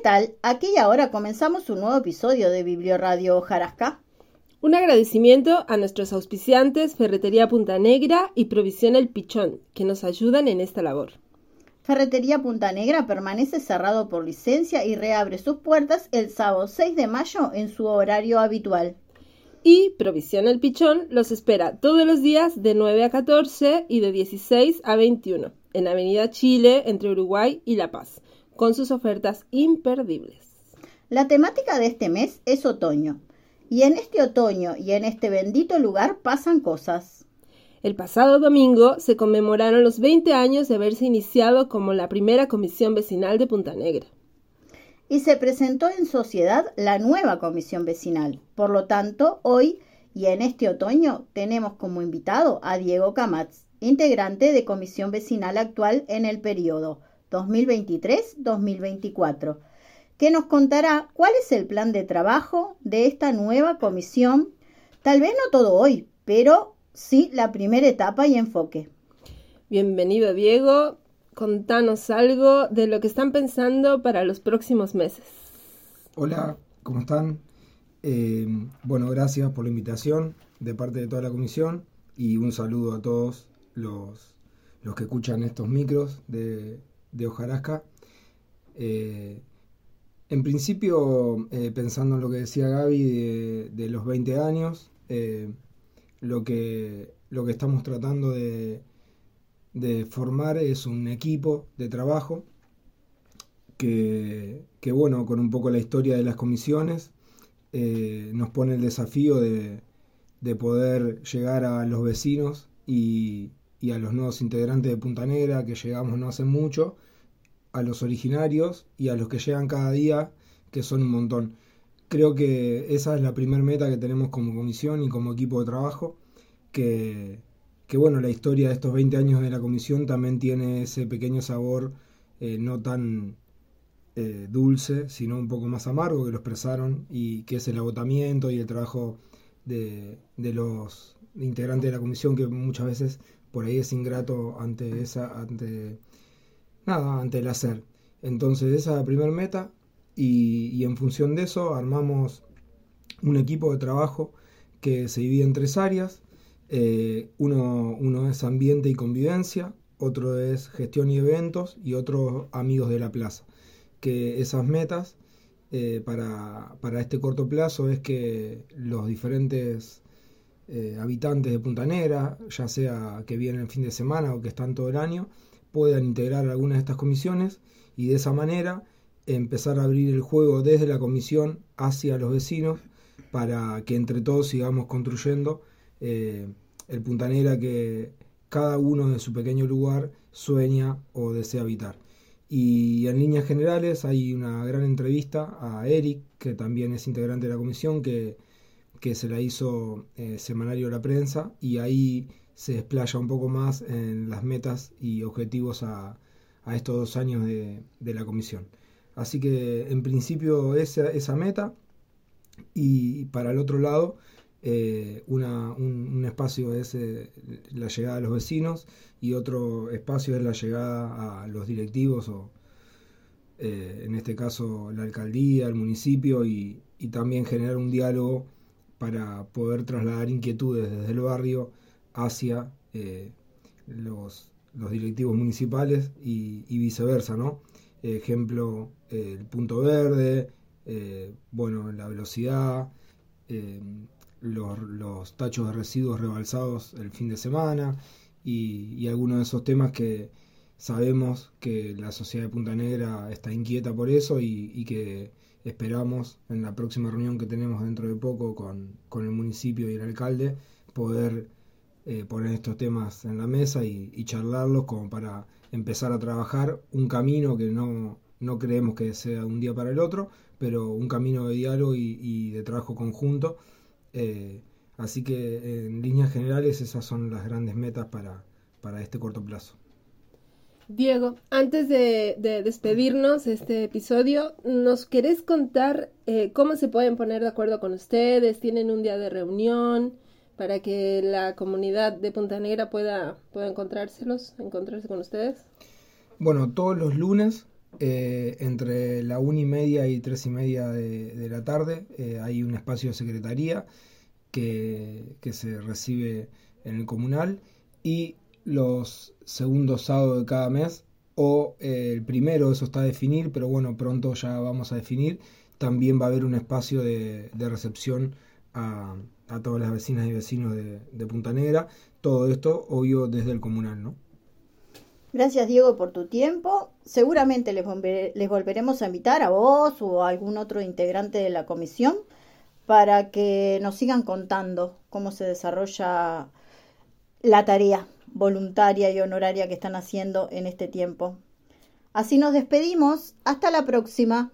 tal? Aquí y ahora comenzamos un nuevo episodio de Biblioradio Jarasca. Un agradecimiento a nuestros auspiciantes Ferretería Punta Negra y Provisión El Pichón, que nos ayudan en esta labor. Ferretería Punta Negra permanece cerrado por licencia y reabre sus puertas el sábado 6 de mayo en su horario habitual. Y Provisión El Pichón los espera todos los días de 9 a 14 y de 16 a 21 en Avenida Chile entre Uruguay y La Paz, con sus ofertas imperdibles. La temática de este mes es otoño, y en este otoño y en este bendito lugar pasan cosas. El pasado domingo se conmemoraron los 20 años de haberse iniciado como la primera comisión vecinal de Punta Negra. Y se presentó en sociedad la nueva comisión vecinal. Por lo tanto, hoy y en este otoño tenemos como invitado a Diego Camatz, integrante de comisión vecinal actual en el periodo 2023-2024, que nos contará cuál es el plan de trabajo de esta nueva comisión, tal vez no todo hoy, pero sí la primera etapa y enfoque. Bienvenido Diego, contanos algo de lo que están pensando para los próximos meses. Hola, ¿cómo están? Eh, bueno, gracias por la invitación de parte de toda la comisión y un saludo a todos los, los que escuchan estos micros de, de Ojarasca. Eh, en principio, eh, pensando en lo que decía Gaby de, los 20 años, eh, lo, que, lo que estamos tratando de, de, formar es un equipo de trabajo que, que, bueno, con un poco la historia de las comisiones, nos pone el desafío de, de poder llegar a los vecinos y, y a los nuevos integrantes de Punta Negra que llegamos no hace mucho, a los originarios y a los que llegan cada día, que son un montón. Creo que esa es la primera meta que tenemos como comisión y como equipo de trabajo, que, que bueno, la historia de estos 20 años de la comisión también tiene ese pequeño sabor eh, no tan eh, dulce, sino un poco más amargo que lo expresaron y que es el agotamiento y el trabajo de, de los integrantes de la comisión que muchas veces por ahí es ingrato ante esa, ante nada, ante el hacer. Entonces esa es la primera meta y, en función de eso armamos un equipo de trabajo que se divide en tres áreas. Eh, uno, uno es ambiente y convivencia, otro es gestión y eventos y otro amigos de la plaza. Que esas metas eh, para, para, este corto plazo es que los diferentes eh, habitantes de Punta Negra, ya sea que vienen el fin de semana o que están todo el año, puedan integrar alguna de estas comisiones y de esa manera empezar a abrir el juego desde la comisión hacia los vecinos para que entre todos sigamos construyendo eh, el Punta Negra que cada uno de su pequeño lugar sueña o desea habitar. Y en líneas generales hay una gran entrevista a Eric, que también es integrante de la comisión, que que se la hizo eh, Semanario La Prensa y ahí se desplaya un poco más en las metas y objetivos a, estos dos años de, la comisión. Así que en principio esa, esa meta y para el otro lado eh, un, espacio es eh, la llegada a los vecinos y otro espacio es la llegada a los directivos o en este caso la alcaldía, el municipio y, y también generar un diálogo para poder trasladar inquietudes desde el barrio hacia eh, los, directivos municipales y, viceversa, ¿no? Ejemplo, el punto verde, eh, bueno, la velocidad, eh, los, tachos de residuos rebalsados el fin de semana y, algunos de esos temas que sabemos que la sociedad de Punta Negra está inquieta por eso y que esperamos en la próxima reunión que tenemos dentro de poco con, el municipio y el alcalde poder eh, poner estos temas en la mesa y, charlarlos como para empezar a trabajar un camino que no, no creemos que sea un día para el otro, pero un camino de diálogo y, de trabajo conjunto. Eh, así que en líneas generales esas son las grandes metas para, para este corto plazo. Diego, antes de, despedirnos este episodio, ¿nos querés contar eh, cómo se pueden poner de acuerdo con ustedes? ¿Tienen un día de reunión para que la comunidad de Punta Negra pueda, pueda encontrárselos, encontrarse con ustedes? Bueno, todos los lunes eh, entre la una y media y tres y media de, la tarde eh, hay un espacio de secretaría que, se recibe en el comunal y los segundos sábados de cada mes o eh, el primero, eso está a definir, pero bueno, pronto ya vamos a definir, también va a haber un espacio de, recepción a, todas las vecinas y vecinos de, de Punta Negra, todo esto obvio desde el comunal, ¿no? Gracias Diego por tu tiempo. Seguramente les, volveremos a invitar a vos o a algún otro integrante de la comisión para que nos sigan contando cómo se desarrolla la tarea voluntaria y honoraria que están haciendo en este tiempo. Así nos despedimos. Hasta la próxima.